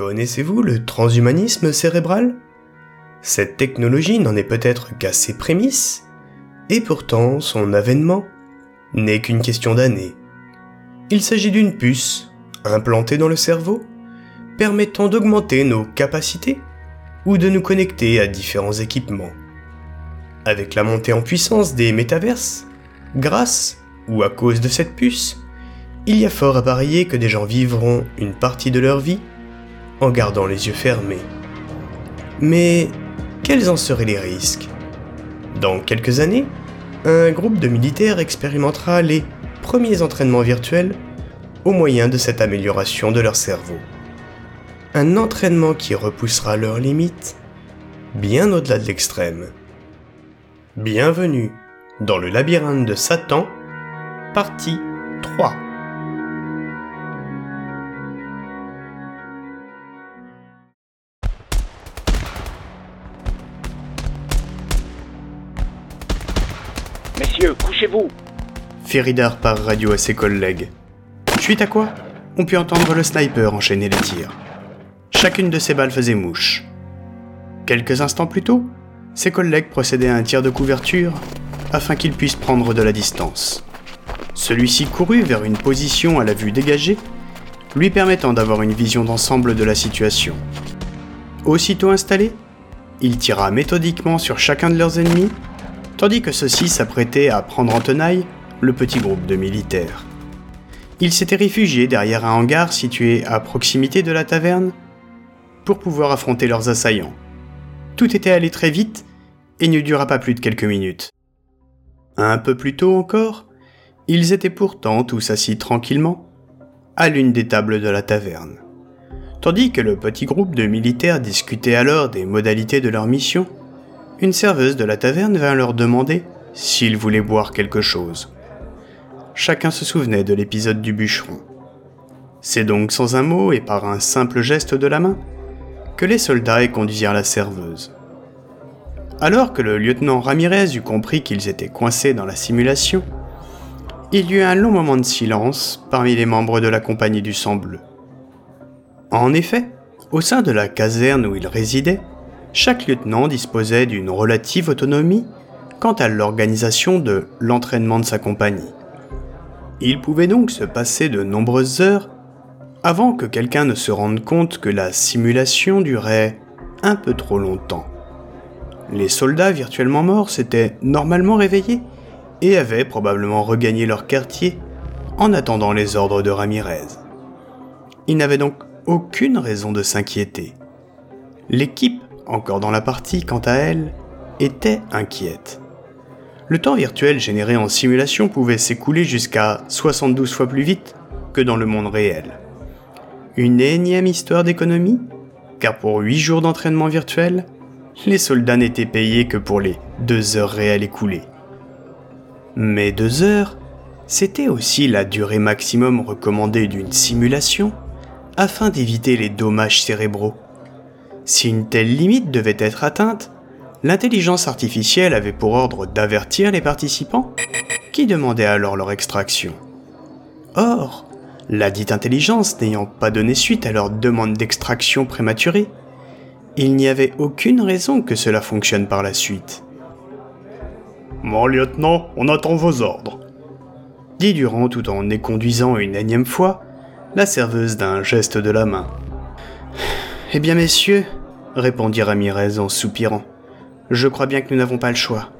Connaissez-vous le transhumanisme cérébral? Cette technologie n'en est peut-être qu'à ses prémices, et pourtant son avènement n'est qu'une question d'années. Il s'agit d'une puce implantée dans le cerveau, permettant d'augmenter nos capacités ou de nous connecter à différents équipements. Avec la montée en puissance des métaverses, grâce ou à cause de cette puce, il y a fort à parier que des gens vivront une partie de leur vie en gardant les yeux fermés. Mais quels en seraient les risques? Dans quelques années, un groupe de militaires expérimentera les premiers entraînements virtuels au moyen de cette amélioration de leur cerveau. Un entraînement qui repoussera leurs limites bien au-delà de l'extrême. Bienvenue dans le labyrinthe de Satan, partie 3. Couchez-vous Feridar par radio à ses collègues. Suite à quoi On put entendre le sniper enchaîner les tirs. Chacune de ces balles faisait mouche. Quelques instants plus tôt, ses collègues procédaient à un tir de couverture afin qu'il puisse prendre de la distance. Celui-ci courut vers une position à la vue dégagée, lui permettant d'avoir une vision d'ensemble de la situation. Aussitôt installé, il tira méthodiquement sur chacun de leurs ennemis, tandis que ceux-ci s'apprêtaient à prendre en tenaille le petit groupe de militaires. Ils s'étaient réfugiés derrière un hangar situé à proximité de la taverne pour pouvoir affronter leurs assaillants. Tout était allé très vite et ne dura pas plus de quelques minutes. Un peu plus tôt encore, ils étaient pourtant tous assis tranquillement à l'une des tables de la taverne. Tandis que le petit groupe de militaires discutait alors des modalités de leur mission, une serveuse de la taverne vint leur demander s'ils voulaient boire quelque chose. Chacun se souvenait de l'épisode du bûcheron. C'est donc sans un mot et par un simple geste de la main que les soldats y conduisirent la serveuse. Alors que le lieutenant Ramirez eut compris qu'ils étaient coincés dans la simulation, il y eut un long moment de silence parmi les membres de la compagnie du sang bleu. En effet, au sein de la caserne où il résidait, chaque lieutenant disposait d'une relative autonomie quant à l'organisation de l'entraînement de sa compagnie. Il pouvait donc se passer de nombreuses heures avant que quelqu'un ne se rende compte que la simulation durait un peu trop longtemps. Les soldats virtuellement morts s'étaient normalement réveillés et avaient probablement regagné leur quartier en attendant les ordres de Ramirez. Ils n'avaient donc aucune raison de s'inquiéter. L'équipe, encore dans la partie, quant à elle, était inquiète. Le temps virtuel généré en simulation pouvait s'écouler jusqu'à 72 fois plus vite que dans le monde réel. Une énième histoire d'économie? Car pour 8 jours d'entraînement virtuel, les soldats n'étaient payés que pour les 2 heures réelles écoulées. Mais 2 heures, c'était aussi la durée maximum recommandée d'une simulation afin d'éviter les dommages cérébraux. Si une telle limite devait être atteinte, l'intelligence artificielle avait pour ordre d'avertir les participants qui demandaient alors leur extraction. Or, la dite intelligence n'ayant pas donné suite à leur demande d'extraction prématurée, il n'y avait aucune raison que cela fonctionne par la suite. Mon lieutenant, on attend vos ordres. Dit Durand tout en éconduisant une énième fois la serveuse d'un geste de la main. Eh bien, messieurs, répondit Ramirez en soupirant, je crois bien que nous n'avons pas le choix.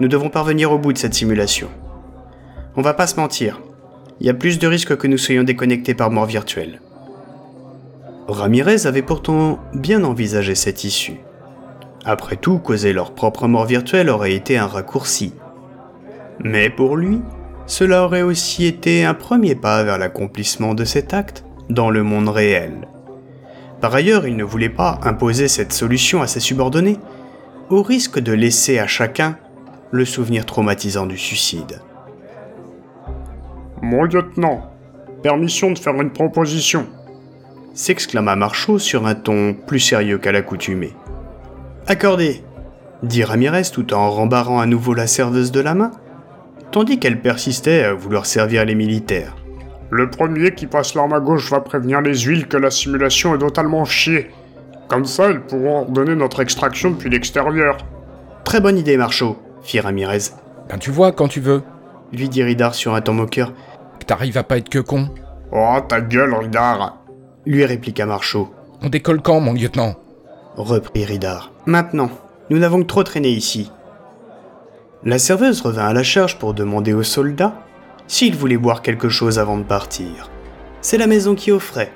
Nous devons parvenir au bout de cette simulation. On va pas se mentir, il y a plus de risques que nous soyons déconnectés par mort virtuelle. Ramirez avait pourtant bien envisagé cette issue. Après tout, causer leur propre mort virtuelle aurait été un raccourci. Mais pour lui, cela aurait aussi été un premier pas vers l'accomplissement de cet acte dans le monde réel. Par ailleurs, il ne voulait pas imposer cette solution à ses subordonnés, au risque de laisser à chacun le souvenir traumatisant du suicide. Mon lieutenant, permission de faire une proposition s'exclama Marchaud sur un ton plus sérieux qu'à l'accoutumée. Accordé, dit Ramirez tout en rembarrant à nouveau la serveuse de la main, tandis qu'elle persistait à vouloir servir les militaires. Le premier qui passe l'arme à gauche va prévenir les huiles que la simulation est totalement chiée. Comme ça, ils pourront ordonner notre extraction depuis l'extérieur. Très bonne idée, Marchaud, fit Ramirez. Ben tu vois quand tu veux. Lui dit Ridar sur un ton moqueur. Que t'arrives à pas être que con. Oh, ta gueule, Ridar Lui répliqua Marchaud. On décolle quand, mon lieutenant? Reprit Ridar. Maintenant, nous n'avons que trop traîné ici. La serveuse revint à la charge pour demander aux soldats s'ils voulaient boire quelque chose avant de partir. C'est la maison qui offrait.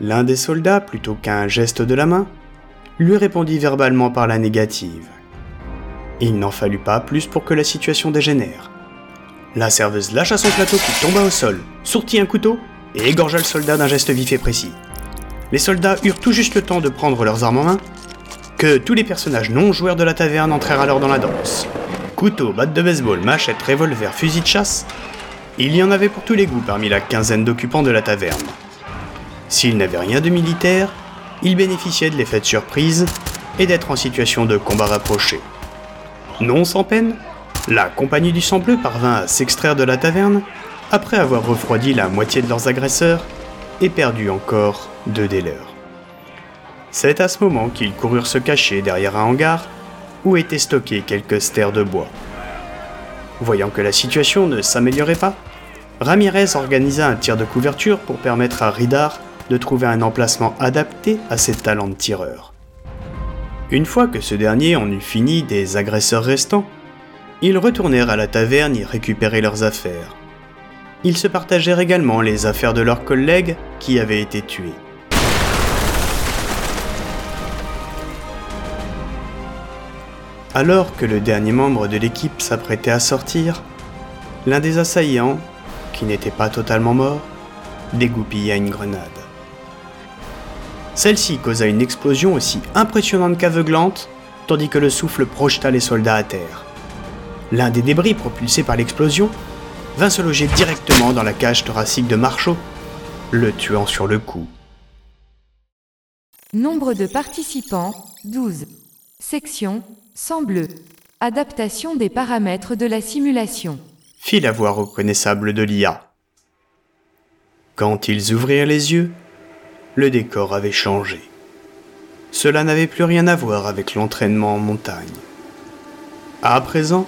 L'un des soldats, plutôt qu'un geste de la main, lui répondit verbalement par la négative. Il n'en fallut pas plus pour que la situation dégénère. La serveuse lâcha son plateau qui tomba au sol, sortit un couteau et égorgea le soldat d'un geste vif et précis. Les soldats eurent tout juste le temps de prendre leurs armes en main que tous les personnages non joueurs de la taverne entrèrent alors dans la danse. Couteau, batte de baseball, machette, revolver, fusil de chasse, il y en avait pour tous les goûts parmi la quinzaine d'occupants de la taverne. S'ils n'avaient rien de militaire, ils bénéficiaient de l'effet de surprise et d'être en situation de combat rapproché. Non sans peine, la compagnie du sang bleu parvint à s'extraire de la taverne après avoir refroidi la moitié de leurs agresseurs et perdu encore deux des leurs. C'est à ce moment qu'ils coururent se cacher derrière un hangar où étaient stockés quelques stères de bois. Voyant que la situation ne s'améliorait pas, Ramirez organisa un tir de couverture pour permettre à Ridar de trouver un emplacement adapté à ses talents de tireur. Une fois que ce dernier en eut fini des agresseurs restants, ils retournèrent à la taverne y récupérer leurs affaires. Ils se partagèrent également les affaires de leurs collègues qui avaient été tués. Alors que le dernier membre de l'équipe s'apprêtait à sortir, l'un des assaillants, qui n'était pas totalement mort, dégoupilla une grenade. Celle-ci causa une explosion aussi impressionnante qu'aveuglante, tandis que le souffle projeta les soldats à terre. L'un des débris propulsés par l'explosion vint se loger directement dans la cage thoracique de Marchaud, le tuant sur le coup. Nombre de participants 12. Section Sang bleu. Adaptation des paramètres de la simulation. Fit la voix reconnaissable de l'IA. Quand ils ouvrirent les yeux, le décor avait changé. Cela n'avait plus rien à voir avec l'entraînement en montagne. À présent,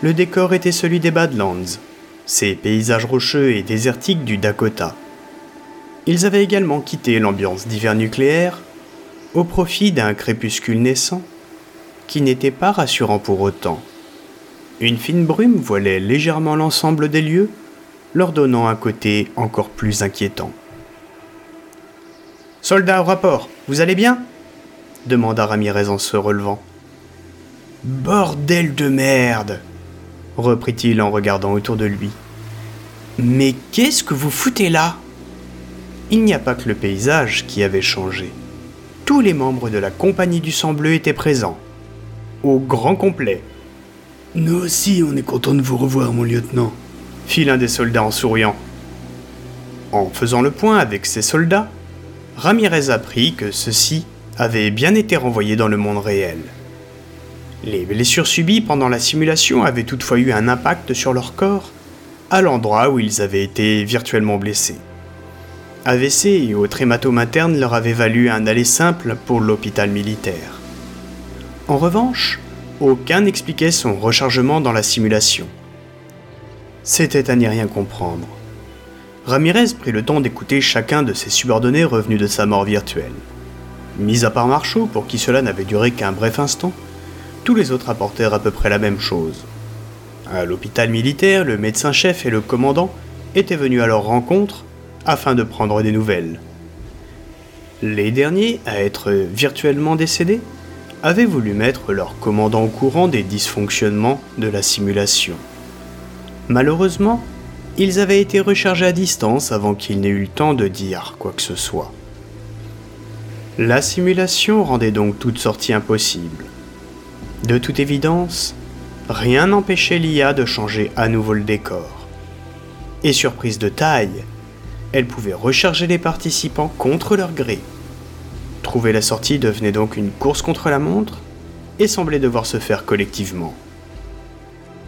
le décor était celui des Badlands, ces paysages rocheux et désertiques du Dakota. Ils avaient également quitté l'ambiance d'hiver nucléaire au profit d'un crépuscule naissant qui n'était pas rassurant pour autant. Une fine brume voilait légèrement l'ensemble des lieux, leur donnant un côté encore plus inquiétant. Soldat au rapport, vous allez bien? demanda Ramirez en se relevant. Bordel de merde reprit-il en regardant autour de lui. Mais qu'est-ce que vous foutez là? Il n'y a pas que le paysage qui avait changé. Tous les membres de la compagnie du sang bleu étaient présents, au grand complet. Nous aussi, on est content de vous revoir, mon lieutenant, fit l'un des soldats en souriant. En faisant le point avec ses soldats, Ramirez apprit que ceux-ci avaient bien été renvoyés dans le monde réel. Les blessures subies pendant la simulation avaient toutefois eu un impact sur leur corps, à l'endroit où ils avaient été virtuellement blessés. AVC et autres hématomes internes leur avaient valu un aller simple pour l'hôpital militaire. En revanche, aucun n'expliquait son rechargement dans la simulation. C'était à n'y rien comprendre. Ramirez prit le temps d'écouter chacun de ses subordonnés revenus de sa mort virtuelle. Mis à part Marchaud, pour qui cela n'avait duré qu'un bref instant, tous les autres apportèrent à peu près la même chose. À l'hôpital militaire, le médecin-chef et le commandant étaient venus à leur rencontre afin de prendre des nouvelles. Les derniers, à être virtuellement décédés, avaient voulu mettre leur commandant au courant des dysfonctionnements de la simulation. Malheureusement, ils avaient été rechargés à distance avant qu'il n'ait eu le temps de dire quoi que ce soit. La simulation rendait donc toute sortie impossible. De toute évidence, rien n'empêchait l'IA de changer à nouveau le décor. Et surprise de taille, elle pouvait recharger les participants contre leur gré. Trouver la sortie devenait donc une course contre la montre et semblait devoir se faire collectivement.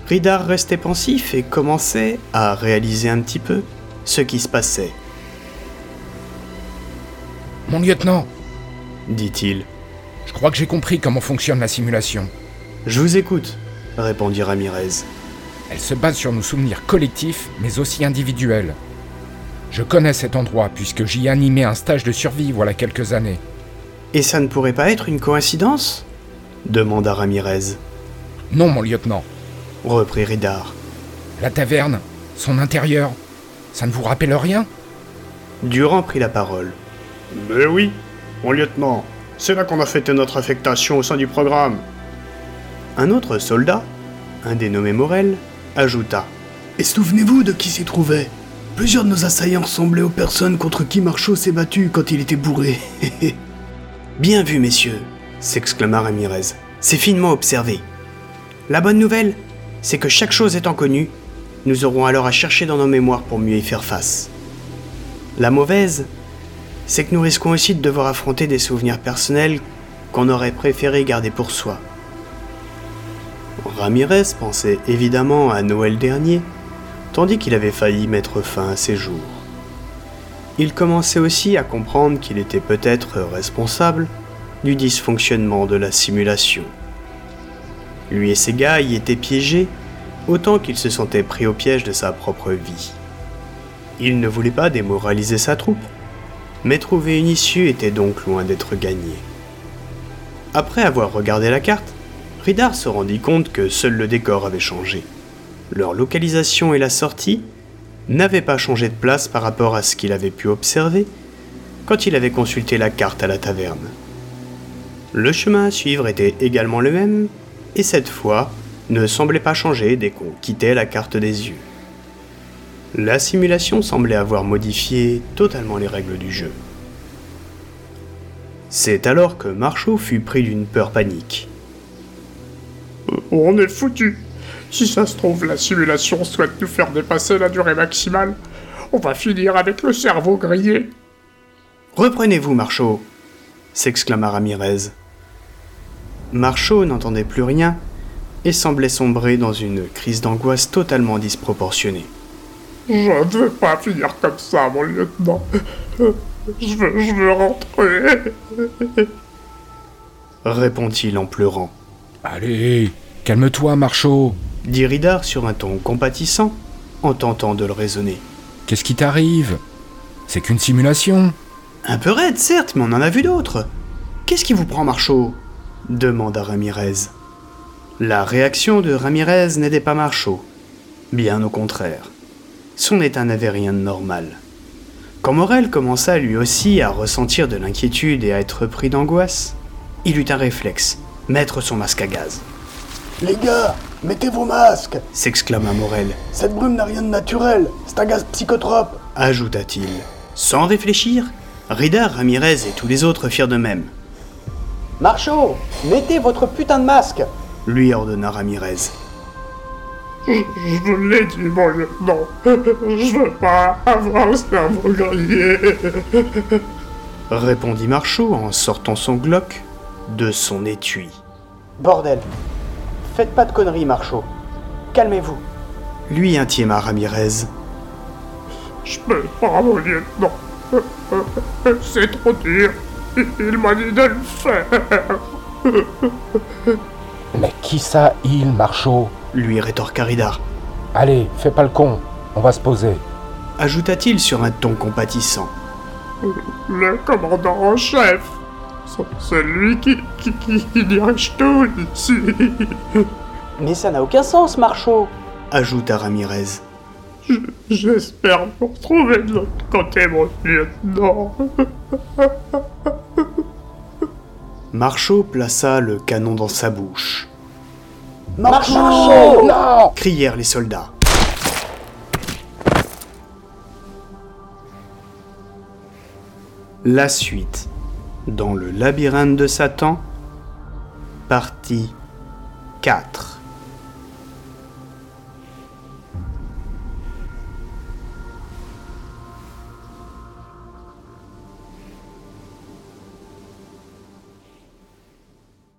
Ridar restait pensif et commençait à réaliser un petit peu ce qui se passait, Mon lieutenant, dit-il. je crois que j'ai compris comment fonctionne la simulation. Je vous écoute, répondit Ramirez. Elle se base sur nos souvenirs collectifs, mais aussi individuels. Je connais cet endroit puisque j'y ai animé un stage de survie voilà quelques années. Et ça ne pourrait pas être une coïncidence demanda Ramirez. Non, mon lieutenant. Reprit Ridar. La taverne, son intérieur, ça ne vous rappelle rien? Durand prit la parole. Mais oui, mon lieutenant, c'est là qu'on a fêté notre affectation au sein du programme. Un autre soldat, un dénommé Morel, ajouta. Et souvenez-vous de qui s'y trouvait Plusieurs de nos assaillants ressemblaient aux personnes contre qui Marchaud s'est battu quand il était bourré. Bien vu, messieurs, s'exclama Ramirez. C'est finement observé. La bonne nouvelle, c'est que chaque chose étant connue, nous aurons alors à chercher dans nos mémoires pour mieux y faire face. La mauvaise, c'est que nous risquons aussi de devoir affronter des souvenirs personnels qu'on aurait préféré garder pour soi. Ramirez pensait évidemment à Noël dernier, tandis qu'il avait failli mettre fin à ses jours. Il commençait aussi à comprendre qu'il était peut-être responsable du dysfonctionnement de la simulation. Lui et ses gars y étaient piégés autant qu'il se sentait pris au piège de sa propre vie. Il ne voulait pas démoraliser sa troupe, mais trouver une issue était donc loin d'être gagné. Après avoir regardé la carte, Ridar se rendit compte que seul le décor avait changé. Leur localisation et la sortie n'avaient pas changé de place par rapport à ce qu'il avait pu observer quand il avait consulté la carte à la taverne. Le chemin à suivre était également le même, et cette fois ne semblait pas changer dès qu'on quittait la carte des yeux. La simulation semblait avoir modifié totalement les règles du jeu. C'est alors que Marchaud fut pris d'une peur panique. On est foutu. Si ça se trouve, la simulation souhaite nous faire dépasser la durée maximale. On va finir avec le cerveau grillé. Reprenez-vous, Marchaud s'exclama Ramirez. Marchaud n'entendait plus rien et semblait sombrer dans une crise d'angoisse totalement disproportionnée. Je ne veux pas finir comme ça, mon lieutenant. Je veux, je veux rentrer. Répondit-il en pleurant. Allez, calme-toi, Marchaud. Dit Ridar sur un ton compatissant, en tentant de le raisonner. Qu'est-ce qui t'arrive? C'est qu'une simulation. Un peu raide, certes, mais on en a vu d'autres. Qu'est-ce qui vous prend, Marchaud demanda Ramirez. La réaction de Ramirez n'aidait pas Marchaud. Bien au contraire. Son état n'avait rien de normal. Quand Morel commença lui aussi à ressentir de l'inquiétude et à être pris d'angoisse, il eut un réflexe, mettre son masque à gaz. Les gars, mettez vos masques S'exclama Morel, Cette brume n'a rien de naturel, c'est un gaz psychotrope ajouta-t-il. Sans réfléchir, Ridar, Ramirez et tous les autres firent de même. Marchaud, mettez votre putain de masque Lui ordonna Ramirez. Je vous l'ai dit, mon lieutenant. Je veux pas avoir le cerveau grillé. Répondit Marchaud en sortant son Glock de son étui. Bordel. Faites pas de conneries, Marchaud. Calmez-vous. Lui intima Ramirez. Je peux pas, mon lieutenant. C'est trop dur. Il m'a dit de le faire. Mais qui ça, il, Marchaud Lui rétorqua Ridar. Allez, fais pas le con, on va se poser. Ajouta-t-il sur un ton compatissant. Le commandant en chef. C'est- C'est lui qui, qui, qui, qui dirige tout ici. Mais ça n'a aucun sens, Marchaud. Ajouta Ramirez. J'espère vous retrouver de l'autre côté, mon lieutenant. Marchaud plaça le canon dans sa bouche. Marchaud Non Crièrent les soldats. La suite. Dans le labyrinthe de Satan. Partie 4.